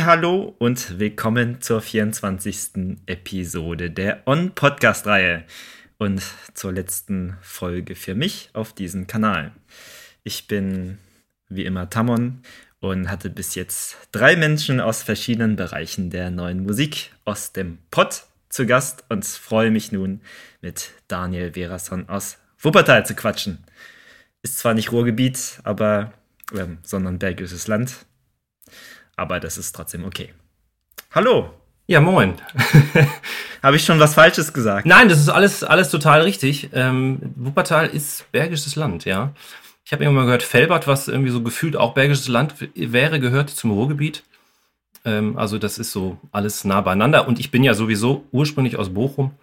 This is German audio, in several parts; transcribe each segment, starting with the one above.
Hallo und willkommen zur 24. Episode der On Podcast Reihe und zur letzten Folge für mich auf diesem Kanal. Ich bin wie immer Tamon und hatte bis jetzt drei Menschen aus verschiedenen Bereichen der neuen Musik aus dem Pod zu Gast und freue mich nun mit Daniel Verason aus Wuppertal zu quatschen. Ist zwar nicht Ruhrgebiet, aber äh, sondern Bergisches Land, aber das ist trotzdem okay. Hallo. Ja, moin. Habe ich schon was Falsches gesagt? Nein, das ist alles, alles total richtig. Ähm, Wuppertal ist Bergisches Land, ja. Ich habe irgendwann mal gehört, Felbert, was irgendwie so gefühlt auch Bergisches Land wäre, gehört zum Ruhrgebiet. Ähm, also das ist so alles nah beieinander. Und ich bin ja sowieso ursprünglich aus Bochum.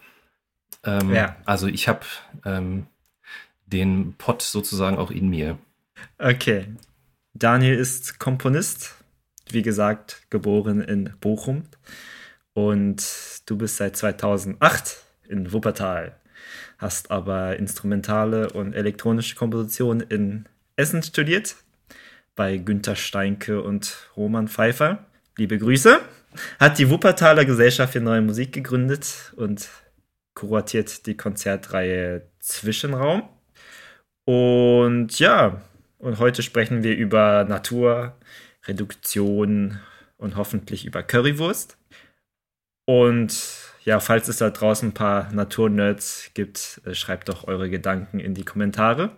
Ähm, ja. Also ich habe ähm, den Pott sozusagen auch in mir. Okay. Daniel ist Komponist, wie gesagt, geboren in Bochum. Und du bist seit 2008 in Wuppertal, hast aber instrumentale und elektronische Komposition in Essen studiert, bei Günter Steinke und Roman Pfeiffer. Liebe Grüße. Hat die Wuppertaler Gesellschaft für Neue Musik gegründet und kuratiert die Konzertreihe Zwischenraum. Und ja, und heute sprechen wir über Natur, Reduktion und hoffentlich über Currywurst. Und ja, falls es da draußen ein paar Naturnerds gibt, äh, schreibt doch eure Gedanken in die Kommentare.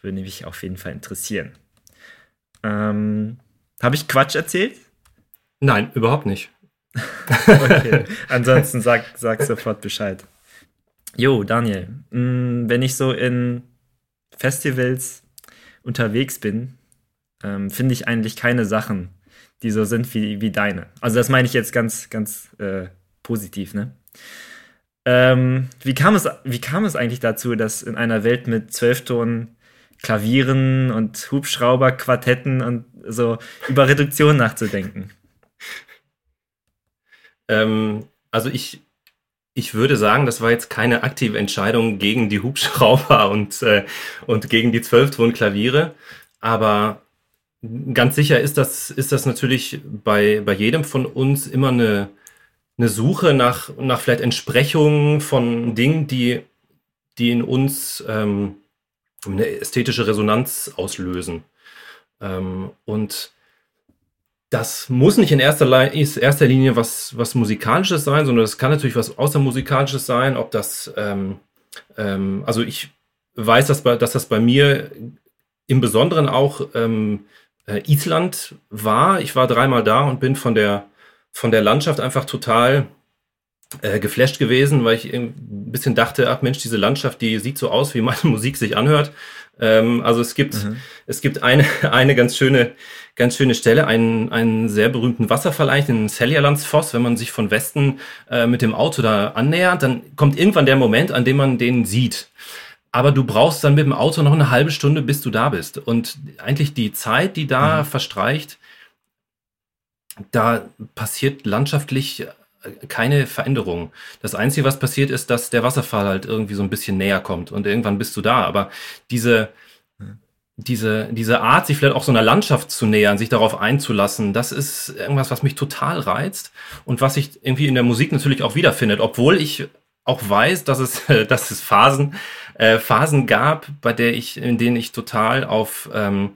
Würde mich auf jeden Fall interessieren. Ähm, Habe ich Quatsch erzählt? Nein, überhaupt nicht. okay. Ansonsten sag, sag sofort Bescheid. Jo, Daniel, mm, wenn ich so in Festivals unterwegs bin, ähm, finde ich eigentlich keine Sachen, die so sind wie, wie deine. Also das meine ich jetzt ganz, ganz äh, positiv, ne? Ähm, wie, kam es, wie kam es eigentlich dazu, dass in einer Welt mit Zwölfton Klavieren und Hubschrauber-Quartetten und so über Reduktion nachzudenken? Ähm, also ich, ich würde sagen, das war jetzt keine aktive Entscheidung gegen die Hubschrauber und, äh, und gegen die Zwölfton-Klaviere, aber ganz sicher ist das, ist das natürlich bei, bei jedem von uns immer eine, eine Suche nach, nach vielleicht Entsprechungen von Dingen, die, die in uns ähm, eine ästhetische Resonanz auslösen. Ähm, und das muss nicht in erster, erster Linie was, was Musikalisches sein, sondern es kann natürlich was Außermusikalisches sein, ob das, ähm, ähm, also ich weiß, dass, bei, dass das bei mir im Besonderen auch ähm, äh, Island war. Ich war dreimal da und bin von der, von der Landschaft einfach total äh, geflasht gewesen, weil ich ein bisschen dachte, ach Mensch, diese Landschaft, die sieht so aus, wie meine Musik sich anhört. Ähm, also es gibt, mhm. es gibt eine, eine ganz schöne, ganz schöne Stelle, einen, einen sehr berühmten Wasserfall eigentlich, den Seljalandsfoss. Wenn man sich von Westen äh, mit dem Auto da annähert, dann kommt irgendwann der Moment, an dem man den sieht aber du brauchst dann mit dem Auto noch eine halbe Stunde, bis du da bist. Und eigentlich die Zeit, die da mhm. verstreicht, da passiert landschaftlich äh, keine Veränderung. Das Einzige, was passiert, ist, dass der Wasserfall halt irgendwie so ein bisschen näher kommt und irgendwann bist du da. Aber diese, diese, diese Art, sich vielleicht auch so einer Landschaft zu nähern, sich darauf einzulassen, das ist irgendwas, was mich total reizt und was sich irgendwie in der Musik natürlich auch wiederfindet, obwohl ich auch weiß, dass es, dass es Phasen, äh, Phasen gab, bei der ich, in denen ich total auf, ähm,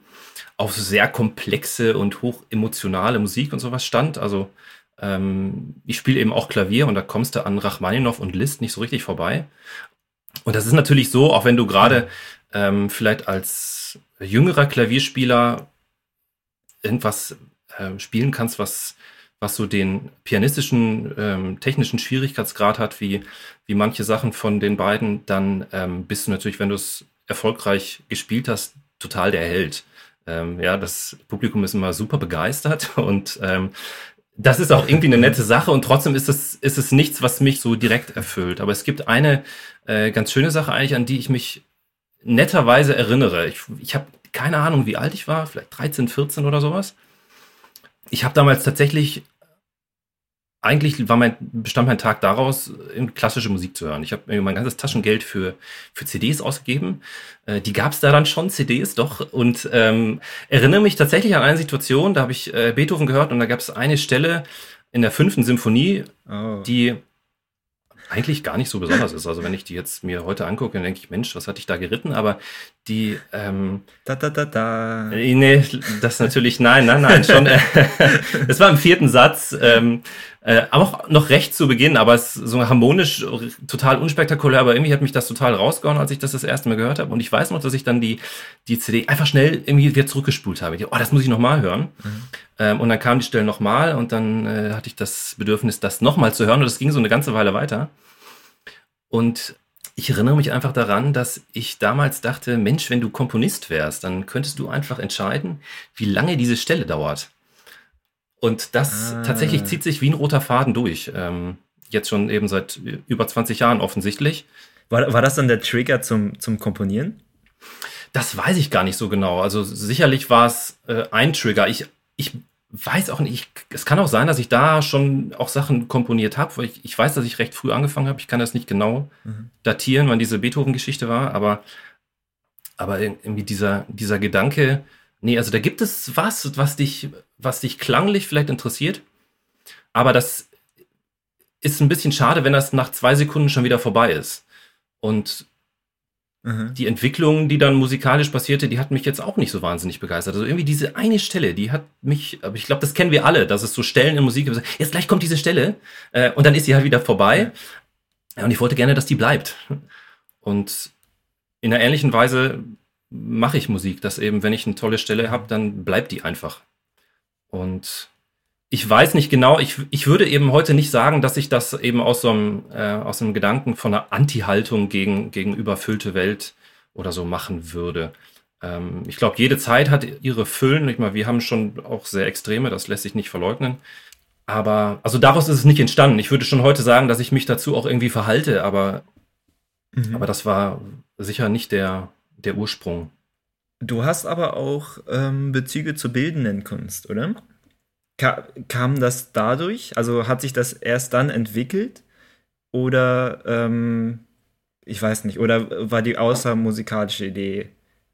auf sehr komplexe und hoch emotionale Musik und sowas stand. Also ähm, ich spiele eben auch Klavier und da kommst du an Rachmaninow und Liszt nicht so richtig vorbei. Und das ist natürlich so, auch wenn du gerade ähm, vielleicht als jüngerer Klavierspieler irgendwas äh, spielen kannst, was was so den pianistischen, ähm, technischen Schwierigkeitsgrad hat, wie, wie manche Sachen von den beiden, dann ähm, bist du natürlich, wenn du es erfolgreich gespielt hast, total der Held. Ähm, ja, das Publikum ist immer super begeistert und ähm, das ist auch irgendwie eine nette Sache und trotzdem ist es, ist es nichts, was mich so direkt erfüllt. Aber es gibt eine äh, ganz schöne Sache eigentlich, an die ich mich netterweise erinnere. Ich, ich habe keine Ahnung, wie alt ich war, vielleicht 13, 14 oder sowas. Ich habe damals tatsächlich eigentlich war mein, bestand mein Tag daraus, klassische Musik zu hören. Ich habe mir mein ganzes Taschengeld für, für CDs ausgegeben. Äh, die gab es da dann schon, CDs doch. Und ähm, erinnere mich tatsächlich an eine Situation, da habe ich äh, Beethoven gehört und da gab es eine Stelle in der fünften Symphonie, oh. die eigentlich gar nicht so besonders ist. Also wenn ich die jetzt mir heute angucke, dann denke ich, Mensch, was hatte ich da geritten? Aber die ähm, da da da da. Äh, nee, das natürlich, nein, nein, nein, schon. Äh, es war im vierten Satz, ähm, äh, auch noch recht zu Beginn, aber es ist so harmonisch, total unspektakulär, aber irgendwie hat mich das total rausgehauen, als ich das das erste Mal gehört habe. Und ich weiß noch, dass ich dann die, die CD einfach schnell irgendwie wieder zurückgespult habe. Ich dachte, oh, das muss ich nochmal hören. Mhm. Ähm, und dann kam die Stelle nochmal und dann äh, hatte ich das Bedürfnis, das nochmal zu hören. Und das ging so eine ganze Weile weiter. Und ich erinnere mich einfach daran, dass ich damals dachte, Mensch, wenn du Komponist wärst, dann könntest du einfach entscheiden, wie lange diese Stelle dauert. Und das ah. tatsächlich zieht sich wie ein roter Faden durch. Ähm, jetzt schon eben seit über 20 Jahren offensichtlich. War, war das dann der Trigger zum, zum Komponieren? Das weiß ich gar nicht so genau. Also sicherlich war es äh, ein Trigger. Ich, ich weiß auch nicht, es kann auch sein, dass ich da schon auch Sachen komponiert habe, weil ich, ich weiß, dass ich recht früh angefangen habe. Ich kann das nicht genau mhm. datieren, wann diese Beethoven-Geschichte war, aber, aber irgendwie dieser, dieser Gedanke, nee, also da gibt es was, was dich, was dich klanglich vielleicht interessiert, aber das ist ein bisschen schade, wenn das nach zwei Sekunden schon wieder vorbei ist. Und Mhm. Die Entwicklung, die dann musikalisch passierte, die hat mich jetzt auch nicht so wahnsinnig begeistert. Also irgendwie diese eine Stelle, die hat mich, aber ich glaube, das kennen wir alle, dass es so Stellen in Musik gibt. Jetzt gleich kommt diese Stelle äh, und dann ist sie halt wieder vorbei. Ja, und ich wollte gerne, dass die bleibt. Und in einer ähnlichen Weise mache ich Musik, dass eben, wenn ich eine tolle Stelle habe, dann bleibt die einfach. Und ich weiß nicht genau, ich, ich würde eben heute nicht sagen, dass ich das eben aus so einem, äh, aus einem Gedanken von einer Anti-Haltung gegen, gegen überfüllte Welt oder so machen würde. Ähm, ich glaube, jede Zeit hat ihre Füllen. Ich meine, wir haben schon auch sehr Extreme, das lässt sich nicht verleugnen. Aber, also daraus ist es nicht entstanden. Ich würde schon heute sagen, dass ich mich dazu auch irgendwie verhalte, aber, mhm. aber das war sicher nicht der, der Ursprung. Du hast aber auch ähm, Bezüge zur bildenden Kunst, oder? Ka kam das dadurch? Also hat sich das erst dann entwickelt? Oder, ähm, ich weiß nicht, oder war die außermusikalische Idee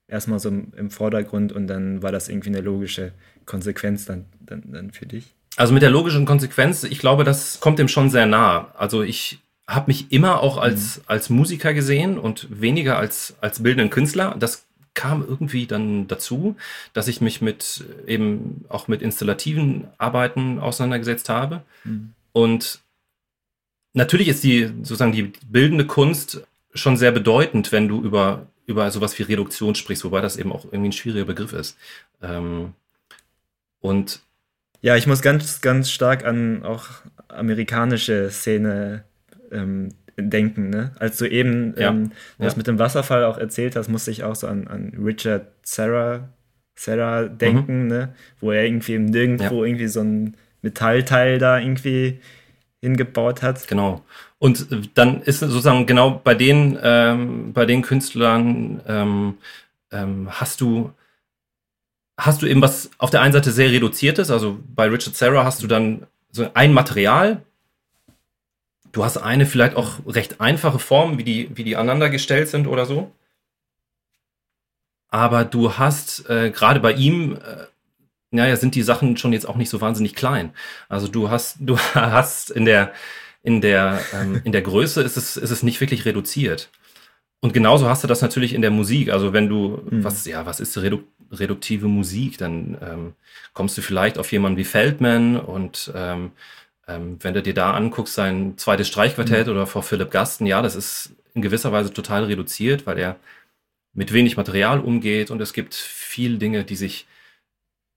erstmal so im Vordergrund und dann war das irgendwie eine logische Konsequenz dann, dann, dann für dich? Also mit der logischen Konsequenz, ich glaube, das kommt dem schon sehr nah. Also ich habe mich immer auch als, mhm. als Musiker gesehen und weniger als, als bildenden Künstler. Das kam irgendwie dann dazu, dass ich mich mit eben auch mit installativen Arbeiten auseinandergesetzt habe. Mhm. Und natürlich ist die sozusagen die bildende Kunst schon sehr bedeutend, wenn du über, über sowas wie Reduktion sprichst, wobei das eben auch irgendwie ein schwieriger Begriff ist. Ähm, und ja, ich muss ganz, ganz stark an auch amerikanische Szene ähm, denken, ne? Als du eben ja. ähm, das ja. mit dem Wasserfall auch erzählt hast, musste ich auch so an, an Richard Serra, Serra denken, mhm. ne? Wo er irgendwie nirgendwo ja. irgendwie so ein Metallteil da irgendwie hingebaut hat. Genau. Und dann ist sozusagen genau bei den, ähm, bei den Künstlern ähm, ähm, hast du hast du eben was auf der einen Seite sehr reduziertes, also bei Richard Serra hast du dann so ein Material, Du hast eine vielleicht auch recht einfache Form, wie die, wie die aneinander gestellt sind oder so. Aber du hast äh, gerade bei ihm, äh, naja, sind die Sachen schon jetzt auch nicht so wahnsinnig klein. Also du hast, du hast in der, in der, ähm, in der Größe ist es, ist es nicht wirklich reduziert. Und genauso hast du das natürlich in der Musik. Also wenn du, mhm. was, ja, was ist redu reduktive Musik? Dann ähm, kommst du vielleicht auf jemanden wie Feldman und ähm, ähm, wenn du dir da anguckst, sein zweites Streichquartett mhm. oder vor Philipp Gasten, ja, das ist in gewisser Weise total reduziert, weil er mit wenig Material umgeht und es gibt viele Dinge, die sich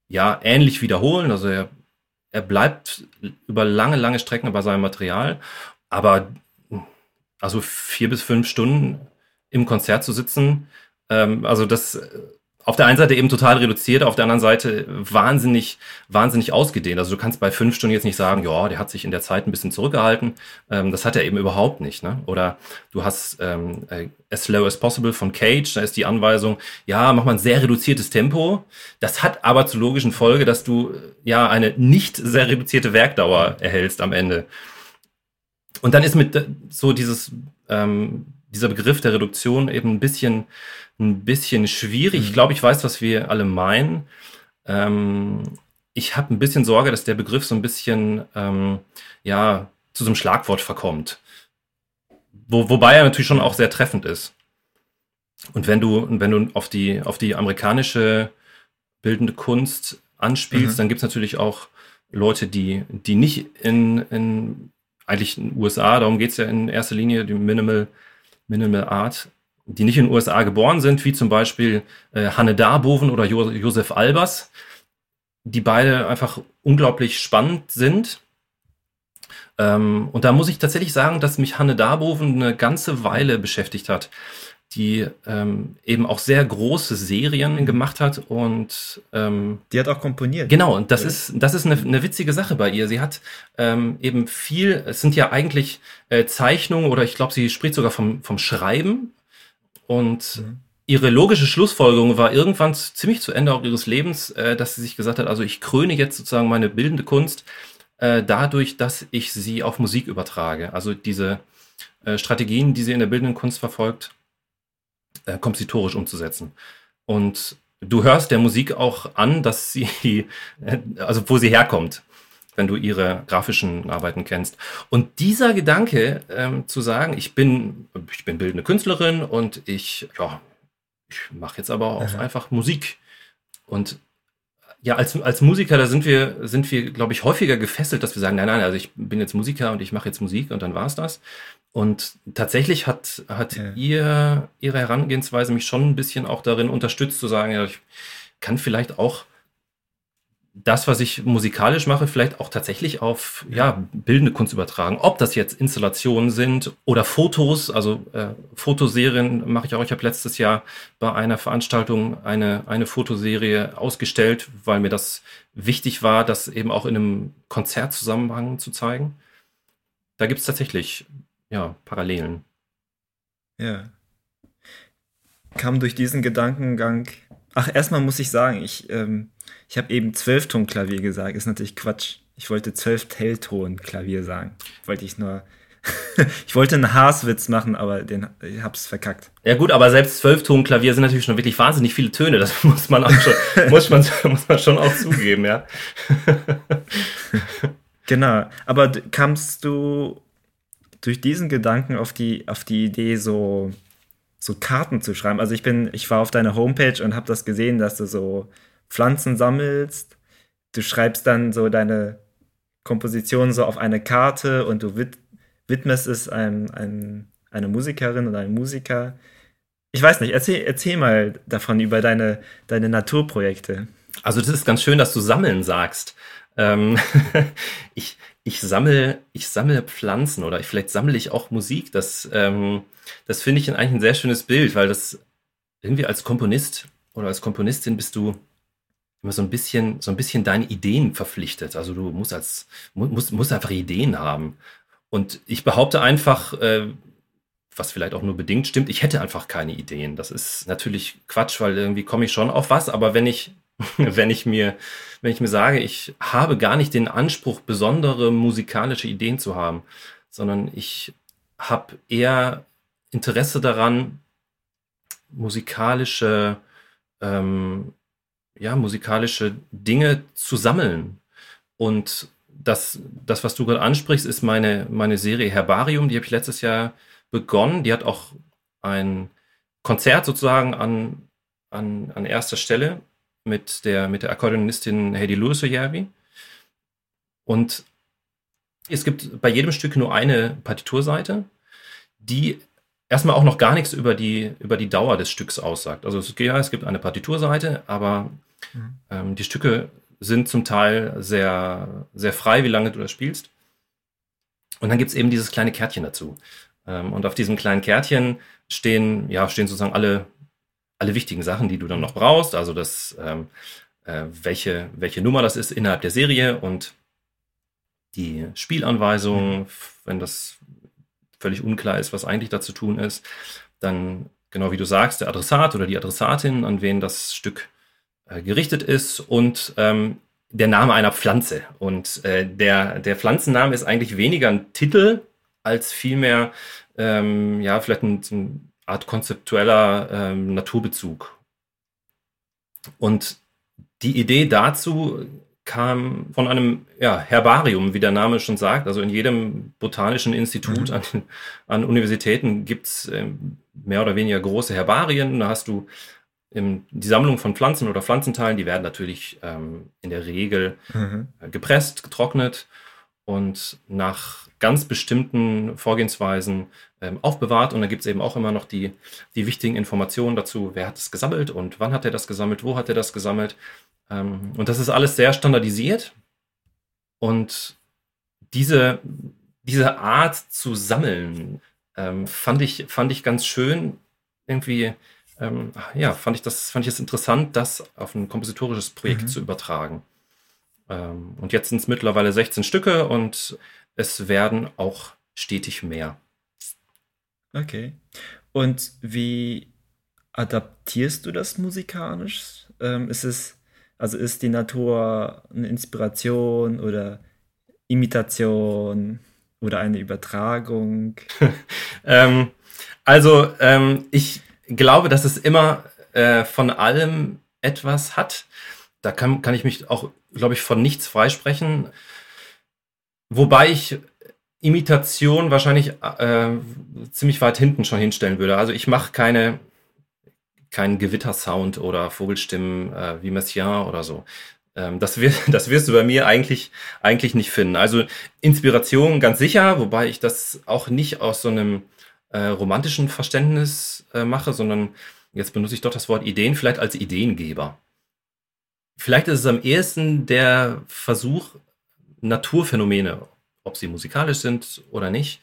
ja ähnlich wiederholen. Also er, er bleibt über lange, lange Strecken bei seinem Material, aber also vier bis fünf Stunden im Konzert zu sitzen, ähm, also das auf der einen Seite eben total reduziert, auf der anderen Seite wahnsinnig, wahnsinnig ausgedehnt. Also du kannst bei fünf Stunden jetzt nicht sagen, ja, der hat sich in der Zeit ein bisschen zurückgehalten. Ähm, das hat er eben überhaupt nicht. Ne? Oder du hast ähm, äh, As Slow as Possible von Cage, da ist die Anweisung, ja, mach mal ein sehr reduziertes Tempo. Das hat aber zur logischen Folge, dass du äh, ja eine nicht sehr reduzierte Werkdauer erhältst am Ende. Und dann ist mit äh, so dieses, ähm, dieser Begriff der Reduktion eben ein bisschen ein bisschen schwierig. Mhm. Ich glaube, ich weiß, was wir alle meinen. Ähm, ich habe ein bisschen Sorge, dass der Begriff so ein bisschen ähm, ja zu so einem Schlagwort verkommt. Wo, wobei er natürlich schon auch sehr treffend ist. Und wenn du, wenn du auf die, auf die amerikanische bildende Kunst anspielst, mhm. dann gibt es natürlich auch Leute, die, die nicht in, in eigentlich in den USA, darum geht es ja in erster Linie, die Minimal, Minimal Art, die nicht in den USA geboren sind, wie zum Beispiel äh, Hanne Darboven oder jo Josef Albers, die beide einfach unglaublich spannend sind. Ähm, und da muss ich tatsächlich sagen, dass mich Hanne Darboven eine ganze Weile beschäftigt hat, die ähm, eben auch sehr große Serien mhm. gemacht hat und ähm, die hat auch komponiert. Genau, und das ja. ist das ist eine, eine, witzige Sache bei ihr. Sie hat ähm, eben viel, es sind ja eigentlich äh, Zeichnungen oder ich glaube, sie spricht sogar vom, vom Schreiben und mhm. ihre logische Schlussfolgerung war irgendwann ziemlich zu Ende auch ihres Lebens, äh, dass sie sich gesagt hat, also ich kröne jetzt sozusagen meine bildende Kunst äh, dadurch, dass ich sie auf Musik übertrage. Also diese äh, Strategien, die sie in der bildenden Kunst verfolgt, äh, kompositorisch umzusetzen. Und du hörst der Musik auch an, dass sie, äh, also wo sie herkommt wenn du ihre grafischen Arbeiten kennst. Und dieser Gedanke ähm, zu sagen, ich bin, ich bin bildende Künstlerin und ich, ja, ich mache jetzt aber auch mhm. einfach Musik. Und ja, als, als Musiker, da sind wir, sind wir, glaube ich, häufiger gefesselt, dass wir sagen, nein, nein, also ich bin jetzt Musiker und ich mache jetzt Musik und dann war es das. Und tatsächlich hat, hat ja. ihr, ihre Herangehensweise mich schon ein bisschen auch darin unterstützt, zu sagen, ja, ich kann vielleicht auch das, was ich musikalisch mache, vielleicht auch tatsächlich auf ja, bildende Kunst übertragen. Ob das jetzt Installationen sind oder Fotos, also äh, Fotoserien mache ich auch. Ich habe letztes Jahr bei einer Veranstaltung eine, eine Fotoserie ausgestellt, weil mir das wichtig war, das eben auch in einem Konzertzusammenhang zu zeigen. Da gibt es tatsächlich ja, Parallelen. Ja. Kam durch diesen Gedankengang. Ach, erstmal muss ich sagen, ich. Ähm ich habe eben Zwölfton-Klavier gesagt, ist natürlich Quatsch. Ich wollte Zwölf-Tellton-Klavier sagen. Wollte ich nur. ich wollte einen Haaswitz machen, aber den, ich hab's verkackt. Ja gut, aber selbst Zwölfton-Klavier sind natürlich schon wirklich wahnsinnig viele Töne. Das muss man auch schon, muss man, muss man schon auch zugeben, ja. genau. Aber kamst du durch diesen Gedanken auf die, auf die Idee, so, so Karten zu schreiben? Also ich bin, ich war auf deiner Homepage und habe das gesehen, dass du so Pflanzen sammelst. Du schreibst dann so deine Komposition so auf eine Karte und du wid widmest es einem, einem, einer Musikerin oder einem Musiker. Ich weiß nicht, erzähl, erzähl mal davon über deine, deine Naturprojekte. Also das ist ganz schön, dass du sammeln sagst. Ähm, ich, ich sammle, ich sammle Pflanzen oder vielleicht sammle ich auch Musik. Das, ähm, das finde ich eigentlich ein sehr schönes Bild, weil das irgendwie als Komponist oder als Komponistin bist du immer so ein bisschen, so ein bisschen deine Ideen verpflichtet. Also du musst als, musst, musst einfach Ideen haben. Und ich behaupte einfach, äh, was vielleicht auch nur bedingt stimmt, ich hätte einfach keine Ideen. Das ist natürlich Quatsch, weil irgendwie komme ich schon auf was, aber wenn ich, wenn ich mir, wenn ich mir sage, ich habe gar nicht den Anspruch, besondere musikalische Ideen zu haben, sondern ich habe eher Interesse daran, musikalische ähm, ja, musikalische Dinge zu sammeln. Und das, das was du gerade ansprichst, ist meine, meine Serie Herbarium. Die habe ich letztes Jahr begonnen. Die hat auch ein Konzert sozusagen an, an, an erster Stelle mit der, mit der Akkordeonistin Heidi Lewis-Oyerbi. Und es gibt bei jedem Stück nur eine Partiturseite, die erstmal auch noch gar nichts über die, über die Dauer des Stücks aussagt. Also es, ja, es gibt eine Partiturseite, aber mhm. ähm, die Stücke sind zum Teil sehr, sehr frei, wie lange du das spielst. Und dann gibt es eben dieses kleine Kärtchen dazu. Ähm, und auf diesem kleinen Kärtchen stehen, ja, stehen sozusagen alle, alle wichtigen Sachen, die du dann noch brauchst, also das, ähm, äh, welche, welche Nummer das ist innerhalb der Serie und die Spielanweisung, mhm. wenn das völlig unklar ist, was eigentlich da zu tun ist, dann genau wie du sagst, der Adressat oder die Adressatin, an wen das Stück äh, gerichtet ist und ähm, der Name einer Pflanze. Und äh, der, der Pflanzenname ist eigentlich weniger ein Titel als vielmehr ähm, ja, vielleicht ein, so eine Art konzeptueller ähm, Naturbezug. Und die Idee dazu kam von einem ja, Herbarium, wie der Name schon sagt. Also in jedem botanischen Institut mhm. an, an, Universitäten gibt es äh, mehr oder weniger große Herbarien. Da hast du im, die Sammlung von Pflanzen oder Pflanzenteilen, die werden natürlich ähm, in der Regel mhm. gepresst, getrocknet und nach ganz bestimmten Vorgehensweisen ähm, aufbewahrt. Und da gibt es eben auch immer noch die, die wichtigen Informationen dazu, wer hat es gesammelt und wann hat er das gesammelt, wo hat er das gesammelt. Ähm, und das ist alles sehr standardisiert. Und diese, diese Art zu sammeln ähm, fand, ich, fand ich ganz schön. Irgendwie, ähm, ja, fand ich das, fand ich es interessant, das auf ein kompositorisches Projekt mhm. zu übertragen. Ähm, und jetzt sind es mittlerweile 16 Stücke und es werden auch stetig mehr. Okay. Und wie adaptierst du das musikalisch? Ähm, ist es, also ist die Natur eine Inspiration oder Imitation oder eine Übertragung? ähm, also ähm, ich glaube, dass es immer äh, von allem etwas hat. Da kann, kann ich mich auch, glaube ich, von nichts freisprechen. Wobei ich Imitation wahrscheinlich äh, ziemlich weit hinten schon hinstellen würde. Also ich mache keine keinen Gewittersound oder Vogelstimmen äh, wie Messiaen oder so. Ähm, das, wird, das wirst du bei mir eigentlich, eigentlich nicht finden. Also Inspiration ganz sicher, wobei ich das auch nicht aus so einem äh, romantischen Verständnis äh, mache, sondern jetzt benutze ich doch das Wort Ideen vielleicht als Ideengeber. Vielleicht ist es am ehesten der Versuch, Naturphänomene, ob sie musikalisch sind oder nicht,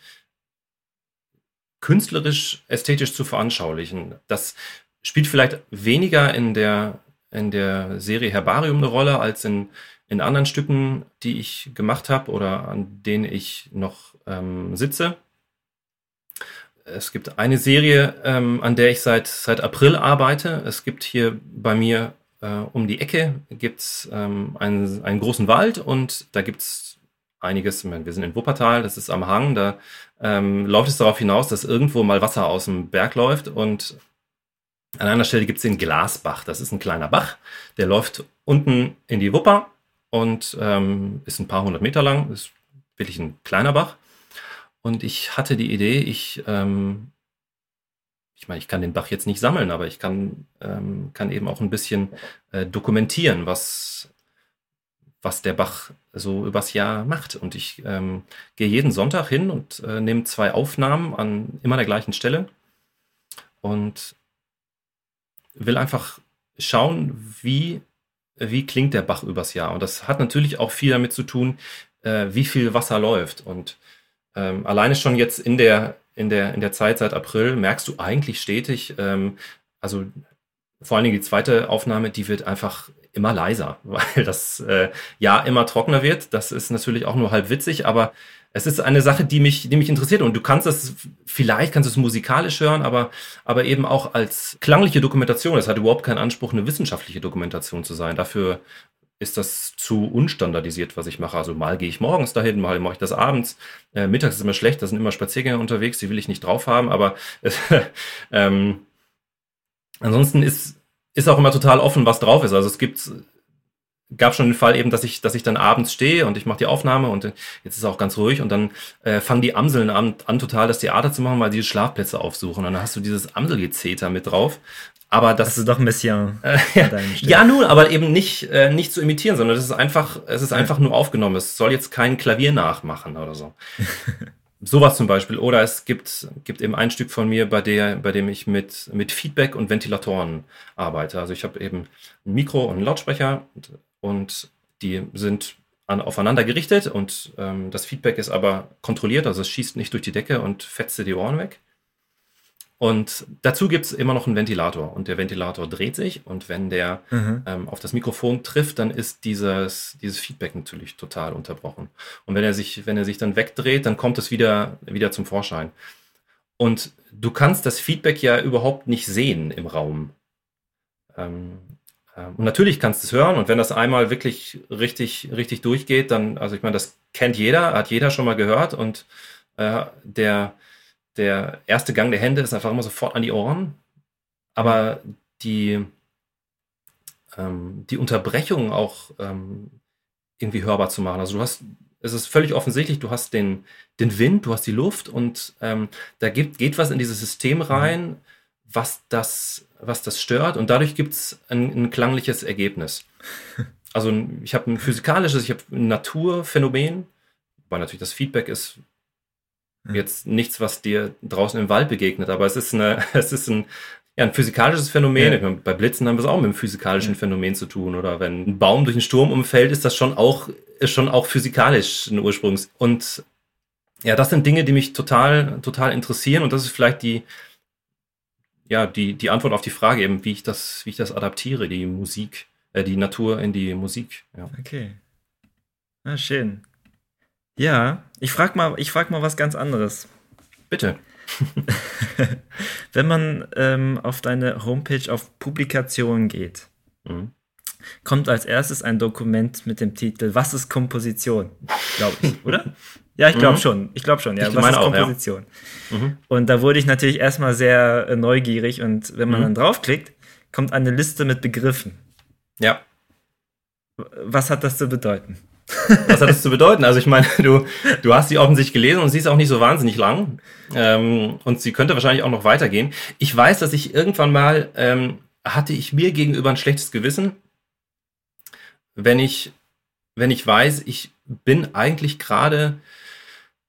künstlerisch, ästhetisch zu veranschaulichen. Das spielt vielleicht weniger in der, in der Serie Herbarium eine Rolle als in, in anderen Stücken, die ich gemacht habe oder an denen ich noch ähm, sitze. Es gibt eine Serie, ähm, an der ich seit, seit April arbeite. Es gibt hier bei mir äh, um die Ecke gibt's ähm, einen, einen großen Wald und da gibt's einiges. Wir sind in Wuppertal, das ist am Hang. Da ähm, läuft es darauf hinaus, dass irgendwo mal Wasser aus dem Berg läuft und an einer Stelle gibt's den Glasbach. Das ist ein kleiner Bach, der läuft unten in die Wupper und ähm, ist ein paar hundert Meter lang. Ist wirklich ein kleiner Bach. Und ich hatte die Idee, ich ähm, ich meine, ich kann den Bach jetzt nicht sammeln, aber ich kann, ähm, kann eben auch ein bisschen äh, dokumentieren, was, was der Bach so übers Jahr macht. Und ich ähm, gehe jeden Sonntag hin und äh, nehme zwei Aufnahmen an immer der gleichen Stelle und will einfach schauen, wie, wie klingt der Bach übers Jahr. Und das hat natürlich auch viel damit zu tun, äh, wie viel Wasser läuft. Und ähm, alleine schon jetzt in der, in der, in der Zeit seit April merkst du eigentlich stetig, ähm, also vor allen Dingen die zweite Aufnahme, die wird einfach immer leiser, weil das äh, Jahr immer trockener wird. Das ist natürlich auch nur halb witzig, aber es ist eine Sache, die mich, die mich interessiert. Und du kannst es, vielleicht kannst es musikalisch hören, aber, aber eben auch als klangliche Dokumentation. Es hat überhaupt keinen Anspruch, eine wissenschaftliche Dokumentation zu sein. Dafür ist das zu unstandardisiert, was ich mache. Also mal gehe ich morgens dahin, mal mache ich das abends. Äh, mittags ist immer schlecht, da sind immer Spaziergänger unterwegs, die will ich nicht drauf haben, aber ähm, ansonsten ist, ist auch immer total offen, was drauf ist. Also es gibt gab schon den Fall eben, dass ich, dass ich dann abends stehe und ich mache die Aufnahme und jetzt ist es auch ganz ruhig und dann äh, fangen die Amseln an, an, total das Theater zu machen, weil die Schlafplätze aufsuchen. Und dann hast du dieses Amselgezeter mit drauf. Aber das, das ist doch Messiaen. Äh, ja, ja, nun, aber eben nicht, äh, nicht zu imitieren, sondern das ist einfach, es ist einfach nur aufgenommen. Es soll jetzt kein Klavier nachmachen oder so. Sowas zum Beispiel. Oder es gibt, gibt eben ein Stück von mir, bei, der, bei dem ich mit, mit Feedback und Ventilatoren arbeite. Also ich habe eben ein Mikro und einen Lautsprecher und, und die sind an, aufeinander gerichtet und ähm, das Feedback ist aber kontrolliert, also es schießt nicht durch die Decke und fetzt dir die Ohren weg. Und dazu gibt es immer noch einen Ventilator und der Ventilator dreht sich und wenn der mhm. ähm, auf das Mikrofon trifft, dann ist dieses, dieses Feedback natürlich total unterbrochen. Und wenn er sich, wenn er sich dann wegdreht, dann kommt es wieder, wieder zum Vorschein. Und du kannst das Feedback ja überhaupt nicht sehen im Raum. Ähm, äh, und natürlich kannst du es hören und wenn das einmal wirklich richtig, richtig durchgeht, dann, also ich meine, das kennt jeder, hat jeder schon mal gehört und äh, der, der erste Gang der Hände ist einfach immer sofort an die Ohren. Aber die, ähm, die Unterbrechung auch ähm, irgendwie hörbar zu machen. Also du hast, es ist völlig offensichtlich, du hast den, den Wind, du hast die Luft und ähm, da gibt, geht was in dieses System mhm. rein, was das, was das stört und dadurch gibt es ein, ein klangliches Ergebnis. Also ich habe ein physikalisches, ich habe ein Naturphänomen, weil natürlich das Feedback ist Jetzt nichts, was dir draußen im Wald begegnet, aber es ist, eine, es ist ein, ja, ein physikalisches Phänomen. Ja. Bei Blitzen haben wir es auch mit einem physikalischen ja. Phänomen zu tun. Oder wenn ein Baum durch einen Sturm umfällt, ist das schon auch, ist schon auch physikalisch ein Ursprungs. Und ja, das sind Dinge, die mich total, total interessieren. Und das ist vielleicht die, ja, die, die Antwort auf die Frage eben, wie ich das, wie ich das adaptiere, die Musik, äh, die Natur in die Musik. Ja. Okay. Ah, schön. Ja, ich frag mal, ich frag mal was ganz anderes. Bitte. Wenn man ähm, auf deine Homepage auf Publikationen geht, mhm. kommt als erstes ein Dokument mit dem Titel Was ist Komposition? Glaube ich, oder? Ja, ich glaube mhm. schon. Ich glaube schon, ja. Ich was ist auch, Komposition? Ja. Mhm. Und da wurde ich natürlich erstmal sehr äh, neugierig und wenn man mhm. dann draufklickt, kommt eine Liste mit Begriffen. Ja. Was hat das zu bedeuten? Was hat das zu bedeuten? Also ich meine, du, du hast sie offensichtlich gelesen und sie ist auch nicht so wahnsinnig lang. Ähm, und sie könnte wahrscheinlich auch noch weitergehen. Ich weiß, dass ich irgendwann mal ähm, hatte ich mir gegenüber ein schlechtes Gewissen, wenn ich, wenn ich weiß, ich bin eigentlich gerade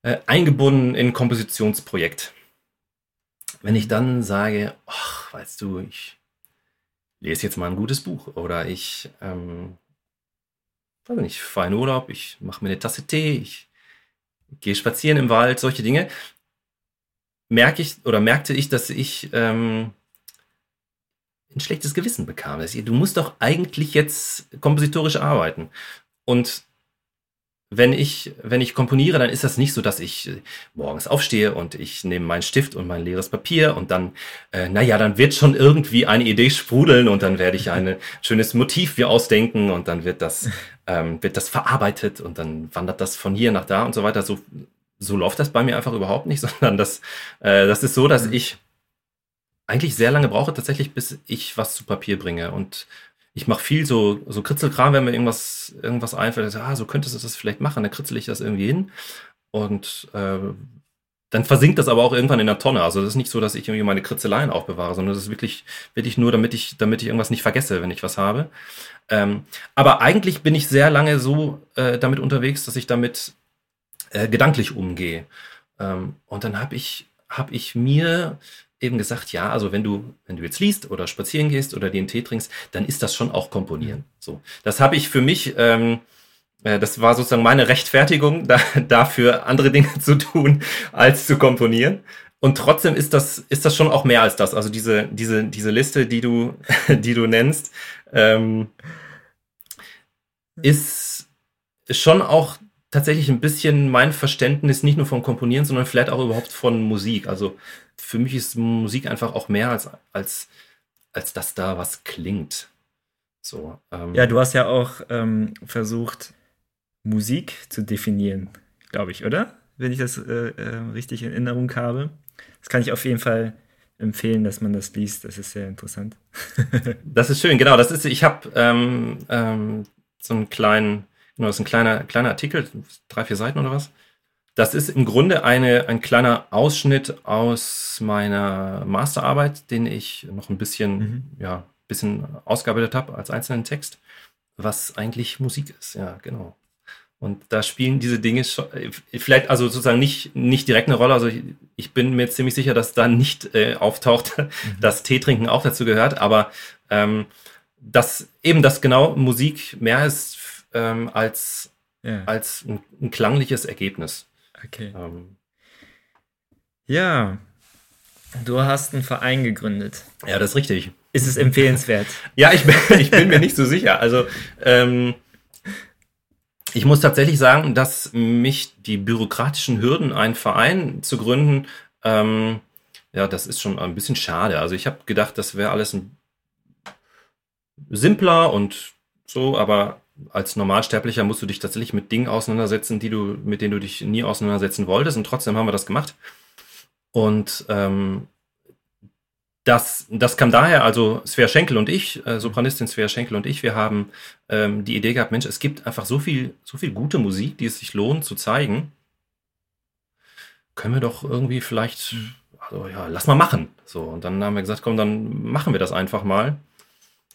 äh, eingebunden in ein Kompositionsprojekt. Wenn ich dann sage, ach, weißt du, ich lese jetzt mal ein gutes Buch oder ich ähm, weiß nicht, ich fahre in Urlaub, ich mache mir eine Tasse Tee, ich gehe spazieren im Wald, solche Dinge, merke ich oder merkte ich, dass ich ähm, ein schlechtes Gewissen bekam. Du musst doch eigentlich jetzt kompositorisch arbeiten. Und wenn ich, wenn ich komponiere, dann ist das nicht so, dass ich äh, morgens aufstehe und ich nehme meinen Stift und mein leeres Papier und dann, äh, naja, dann wird schon irgendwie eine Idee sprudeln und dann werde ich ein schönes Motiv mir ausdenken und dann wird das, ähm, wird das verarbeitet und dann wandert das von hier nach da und so weiter. So, so läuft das bei mir einfach überhaupt nicht, sondern das, äh, das ist so, dass mhm. ich eigentlich sehr lange brauche tatsächlich, bis ich was zu Papier bringe und ich mache viel so, so Kritzelkram, wenn mir irgendwas, irgendwas einfällt, ah, so könntest du das vielleicht machen, dann kritzel ich das irgendwie hin. Und äh, dann versinkt das aber auch irgendwann in der Tonne. Also das ist nicht so, dass ich irgendwie meine Kritzeleien aufbewahre, sondern das ist wirklich, wirklich nur, damit ich, damit ich irgendwas nicht vergesse, wenn ich was habe. Ähm, aber eigentlich bin ich sehr lange so äh, damit unterwegs, dass ich damit äh, gedanklich umgehe. Ähm, und dann habe ich, hab ich mir eben gesagt, ja, also wenn du, wenn du jetzt liest oder spazieren gehst oder den Tee trinkst, dann ist das schon auch Komponieren. Mhm. So, das habe ich für mich, ähm, äh, das war sozusagen meine Rechtfertigung, da, dafür andere Dinge zu tun, als zu komponieren. Und trotzdem ist das, ist das schon auch mehr als das. Also diese, diese, diese Liste, die du, die du nennst, ähm, ist schon auch tatsächlich ein bisschen mein Verständnis nicht nur vom Komponieren, sondern vielleicht auch überhaupt von Musik. Also für mich ist Musik einfach auch mehr als, als, als dass da was klingt. So, ähm. Ja, du hast ja auch ähm, versucht, Musik zu definieren, glaube ich, oder? Wenn ich das äh, äh, richtig in Erinnerung habe. Das kann ich auf jeden Fall empfehlen, dass man das liest. Das ist sehr interessant. das ist schön, genau. Das ist, ich habe ähm, ähm, so einen kleinen, genau, das ist ein kleiner, kleiner Artikel, drei, vier Seiten oder was. Das ist im Grunde eine, ein kleiner Ausschnitt aus meiner Masterarbeit, den ich noch ein bisschen, mhm. ja, bisschen ausgearbeitet habe als einzelnen Text, was eigentlich Musik ist. Ja, genau. Und da spielen diese Dinge schon, vielleicht also sozusagen nicht, nicht direkt eine Rolle. Also ich, ich bin mir ziemlich sicher, dass da nicht äh, auftaucht, mhm. dass Teetrinken auch dazu gehört, aber ähm, dass eben das genau Musik mehr ist ähm, als, ja. als ein, ein, klangliches Ergebnis. Okay. Ähm, ja. Du hast einen Verein gegründet. Ja, das ist richtig. Ist es empfehlenswert? ja, ich bin, ich bin mir nicht so sicher. Also, ähm, ich muss tatsächlich sagen, dass mich die bürokratischen Hürden, einen Verein zu gründen, ähm, ja, das ist schon ein bisschen schade. Also ich habe gedacht, das wäre alles ein simpler und so, aber als Normalsterblicher musst du dich tatsächlich mit Dingen auseinandersetzen, die du, mit denen du dich nie auseinandersetzen wolltest. Und trotzdem haben wir das gemacht. Und ähm, das, das kam daher, also Svea Schenkel und ich, äh, Sopranistin Svea Schenkel und ich, wir haben ähm, die Idee gehabt, Mensch, es gibt einfach so viel, so viel gute Musik, die es sich lohnt zu zeigen. Können wir doch irgendwie vielleicht, also ja, lass mal machen. So, und dann haben wir gesagt, komm, dann machen wir das einfach mal.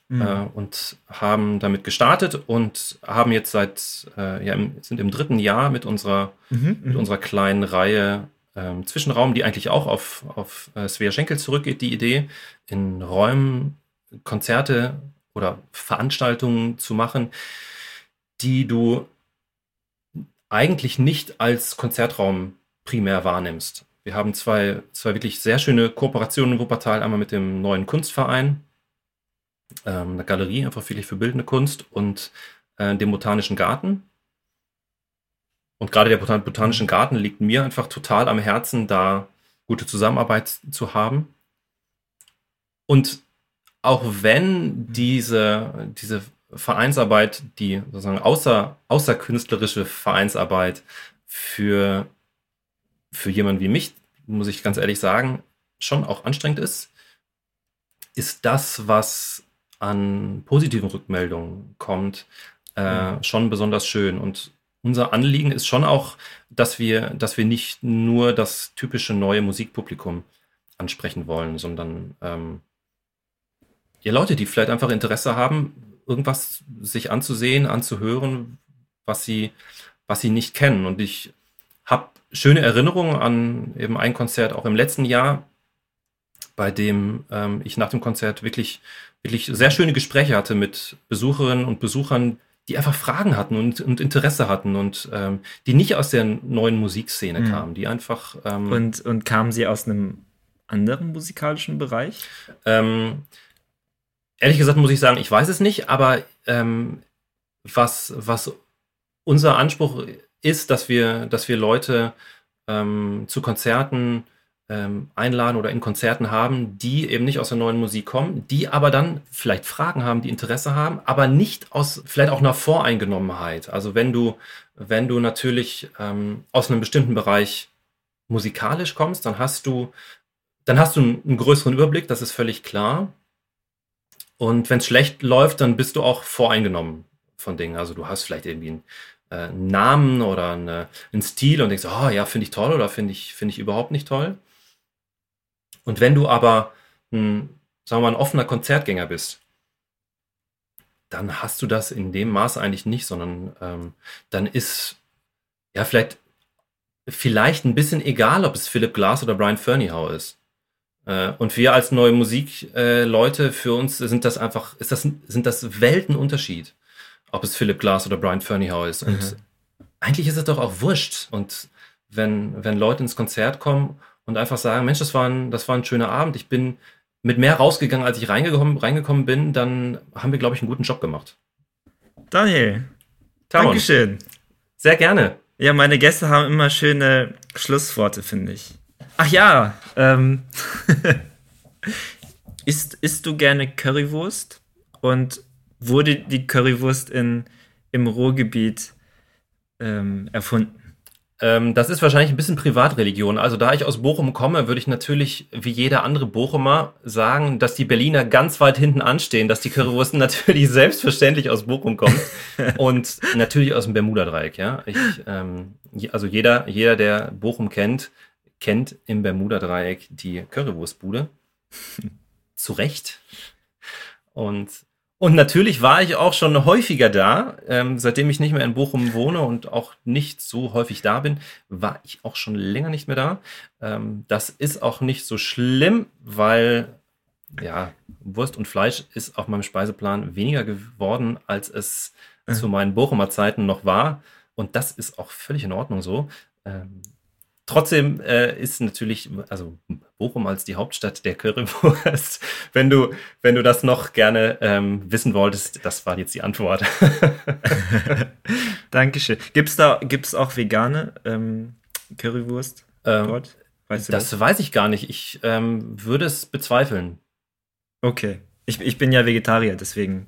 Mhm. Äh, und haben damit gestartet und haben jetzt seit, äh, ja, im, sind im dritten Jahr mit unserer, mhm, mit mhm. unserer kleinen Reihe ähm, Zwischenraum, die eigentlich auch auf, auf äh, Svea Schenkel zurückgeht, die Idee, in Räumen Konzerte oder Veranstaltungen zu machen, die du eigentlich nicht als Konzertraum primär wahrnimmst. Wir haben zwei, zwei wirklich sehr schöne Kooperationen in Wuppertal, einmal mit dem neuen Kunstverein, ähm, eine Galerie einfach wirklich für bildende Kunst und äh, dem Botanischen Garten, und gerade der Botanischen Garten liegt mir einfach total am Herzen, da gute Zusammenarbeit zu haben. Und auch wenn diese, diese Vereinsarbeit, die sozusagen außer, außerkünstlerische Vereinsarbeit für, für jemanden wie mich, muss ich ganz ehrlich sagen, schon auch anstrengend ist, ist das, was an positiven Rückmeldungen kommt, äh, schon besonders schön. Und unser Anliegen ist schon auch, dass wir, dass wir nicht nur das typische neue Musikpublikum ansprechen wollen, sondern ähm, ja, Leute, die vielleicht einfach Interesse haben, irgendwas sich anzusehen, anzuhören, was sie, was sie nicht kennen. Und ich habe schöne Erinnerungen an eben ein Konzert auch im letzten Jahr, bei dem ähm, ich nach dem Konzert wirklich, wirklich sehr schöne Gespräche hatte mit Besucherinnen und Besuchern, die einfach Fragen hatten und, und Interesse hatten und ähm, die nicht aus der neuen Musikszene mhm. kamen, die einfach. Ähm, und, und kamen sie aus einem anderen musikalischen Bereich? Ähm, ehrlich gesagt muss ich sagen, ich weiß es nicht, aber ähm, was, was unser Anspruch ist, dass wir, dass wir Leute ähm, zu Konzerten ähm, einladen oder in Konzerten haben, die eben nicht aus der neuen Musik kommen, die aber dann vielleicht Fragen haben, die Interesse haben, aber nicht aus vielleicht auch einer Voreingenommenheit. Also wenn du, wenn du natürlich ähm, aus einem bestimmten Bereich musikalisch kommst, dann hast du, dann hast du einen, größeren Überblick, das ist völlig klar. Und wenn es schlecht läuft, dann bist du auch voreingenommen von Dingen. Also du hast vielleicht irgendwie einen, äh, Namen oder eine, einen Stil und denkst, oh ja, finde ich toll oder finde ich, finde ich überhaupt nicht toll. Und wenn du aber ein, sagen wir mal, ein offener Konzertgänger bist, dann hast du das in dem Maß eigentlich nicht, sondern ähm, dann ist ja vielleicht, vielleicht ein bisschen egal, ob es Philip Glass oder Brian Ferneyhough ist. Äh, und wir als neue Musikleute, äh, für uns sind das einfach, ist das, sind das Weltenunterschied, ob es Philip Glass oder Brian Ferneyhough ist. Und mhm. eigentlich ist es doch auch wurscht. Und wenn, wenn Leute ins Konzert kommen und einfach sagen, Mensch, das war ein, das war ein schöner Abend. Ich bin mit mehr rausgegangen, als ich reingekommen, reingekommen bin, dann haben wir, glaube ich, einen guten Job gemacht. Daniel, Tamon. Dankeschön. Sehr gerne. Ja, meine Gäste haben immer schöne Schlussworte, finde ich. Ach ja, ähm, isst, isst du gerne Currywurst? Und wurde die Currywurst in, im Ruhrgebiet ähm, erfunden? Ähm, das ist wahrscheinlich ein bisschen Privatreligion. Also da ich aus Bochum komme, würde ich natürlich wie jeder andere Bochumer sagen, dass die Berliner ganz weit hinten anstehen, dass die Currywursten natürlich selbstverständlich aus Bochum kommt und natürlich aus dem Bermuda-Dreieck. Ja, ich, ähm, also jeder, jeder, der Bochum kennt, kennt im Bermuda-Dreieck die Currywurstbude. Zu Recht. Und und natürlich war ich auch schon häufiger da. Ähm, seitdem ich nicht mehr in Bochum wohne und auch nicht so häufig da bin, war ich auch schon länger nicht mehr da. Ähm, das ist auch nicht so schlimm, weil ja, Wurst und Fleisch ist auf meinem Speiseplan weniger geworden, als es mhm. zu meinen Bochumer Zeiten noch war. Und das ist auch völlig in Ordnung so. Ähm, trotzdem äh, ist natürlich, also Bochum als die Hauptstadt der Currywurst, wenn du, wenn du das noch gerne ähm, wissen wolltest, das war jetzt die Antwort. Dankeschön. Gibt es da gibt's auch vegane ähm, Currywurst ähm, dort? Weißt du das, das, weiß ich gar nicht. Ich ähm, würde es bezweifeln. Okay. Ich, ich bin ja Vegetarier, deswegen,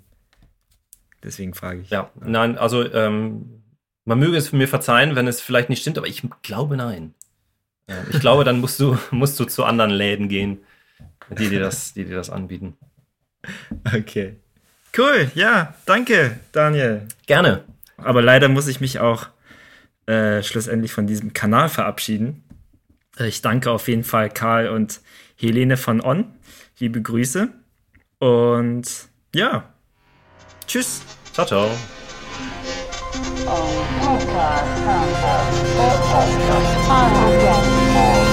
deswegen frage ich. Ja, nein, also ähm, man möge es mir verzeihen, wenn es vielleicht nicht stimmt, aber ich glaube nein. Ich glaube, dann musst du, musst du zu anderen Läden gehen, die dir das, die dir das anbieten. Okay. Cool, ja, danke, Daniel. Gerne. Aber leider muss ich mich auch äh, schlussendlich von diesem Kanal verabschieden. Ich danke auf jeden Fall Karl und Helene von On. Liebe Grüße. Und ja, tschüss. Ciao, ciao. Oh, more.